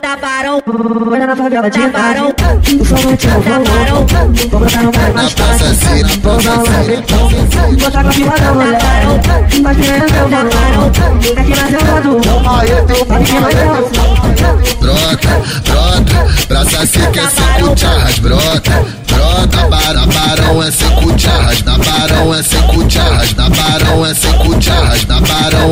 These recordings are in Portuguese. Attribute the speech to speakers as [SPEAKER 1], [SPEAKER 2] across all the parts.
[SPEAKER 1] barão, da barão.
[SPEAKER 2] Olha na favela de barão. O som não tinha valor. Vou botar no baile mais fácil. Vou dar um leve. Botar com a pipa da mulher. Mas quem é meu valor? É que nasceu do.
[SPEAKER 3] Aí tem o
[SPEAKER 2] Sabe quem vai ter?
[SPEAKER 4] brota, brota, pra saci que é cinco charras, brota, brota, para, barão é cinco charras, na barão é cinco charras, na barão é cinco charras, na barão é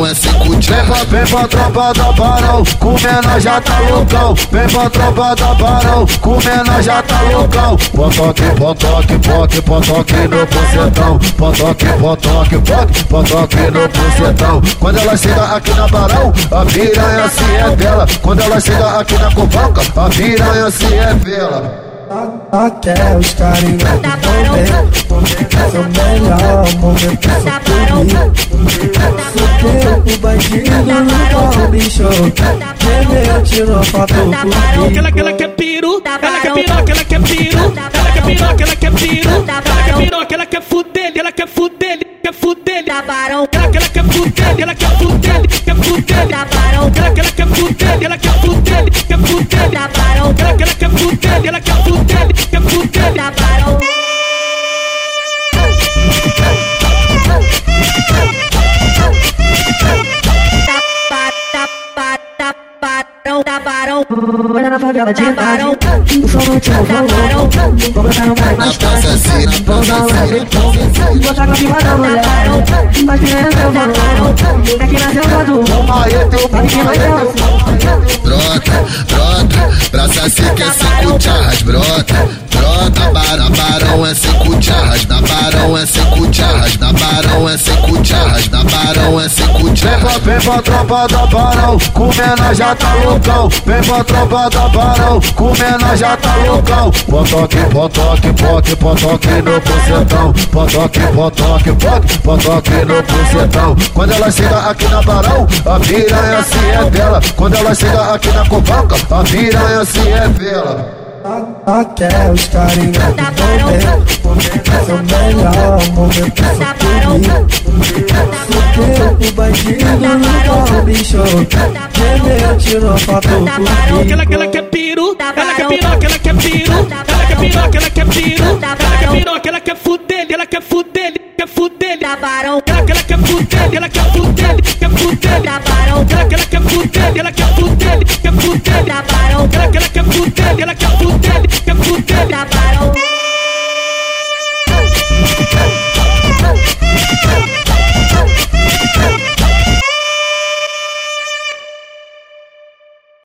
[SPEAKER 3] Vem pra, tropa da barão, com menor já tá loucão. Vem pra tropa da barão, com menor já tá loucão. Potoque, potoque, poque, potoque no bucetão. Potoque, potoque, poque, potoque no bucetão. Quando ela chega aqui na barão, a piranha se revela. Quando ela chega aqui na covaca, a piranha se revela.
[SPEAKER 2] Até os carinhos do São melhor momento Sou o bandido bicho Gemeu, tirou foto
[SPEAKER 5] Que ela, ela quer piru, ela quer piroca, ela quer piru, ela quer piroca, ela quer piru, ela quer piroca, ela quer fuder, ela quer fuder, quer fuder,
[SPEAKER 1] Da barão,
[SPEAKER 5] ela ela quer fuder, ela quer fuder, quer fuder,
[SPEAKER 1] da barão,
[SPEAKER 5] ela ela quer fuder, ela quer fuder, quer fuder,
[SPEAKER 1] da barão,
[SPEAKER 5] ela ela
[SPEAKER 1] barão, da barão,
[SPEAKER 2] Olha na favela de
[SPEAKER 1] da barão,
[SPEAKER 2] O som não tinha valor Vou botar no baile mais fácil Vou dar um leve. Botar com a pipa da mulher. Mas quem é meu valor? É que nasceu do.
[SPEAKER 3] Aí tem o
[SPEAKER 2] Sabe quem vai ter?
[SPEAKER 4] brota, brota, pra saci que é cinco charras, brota, barão é cinco charras, na barão é cinco charras, na barão é cinco
[SPEAKER 3] Vem pra, vem tropa da barão, com menor já tá loucão. Vem pra tropa da barão, com menor já tá loucão. Potoque, potoque, poque, potoque no bucetão. Potoque, potoque, poque, potoque no bucetão. Quando ela chega aqui na barão, a piranha se revela. Quando ela chega aqui na covaca, a piranha se revela.
[SPEAKER 2] Até os carinhos do momento São melhor momento Sou o bandido no bom bicho Gemeu, tirou foto
[SPEAKER 5] Que ela, que ela quer piru, ela quer piroca, ela quer piru, ela quer piroca, ela quer piru, ela quer piroca, ela quer fuder, ela quer fuder, quer fuder.
[SPEAKER 1] da barão,
[SPEAKER 5] Ela que ela quer fuder, ela quer fuder, quer fuder.
[SPEAKER 1] da barão,
[SPEAKER 5] Ela que ela quer fuder, ela quer fuder, quer fuder, ela quer fuder, ela quer fuder.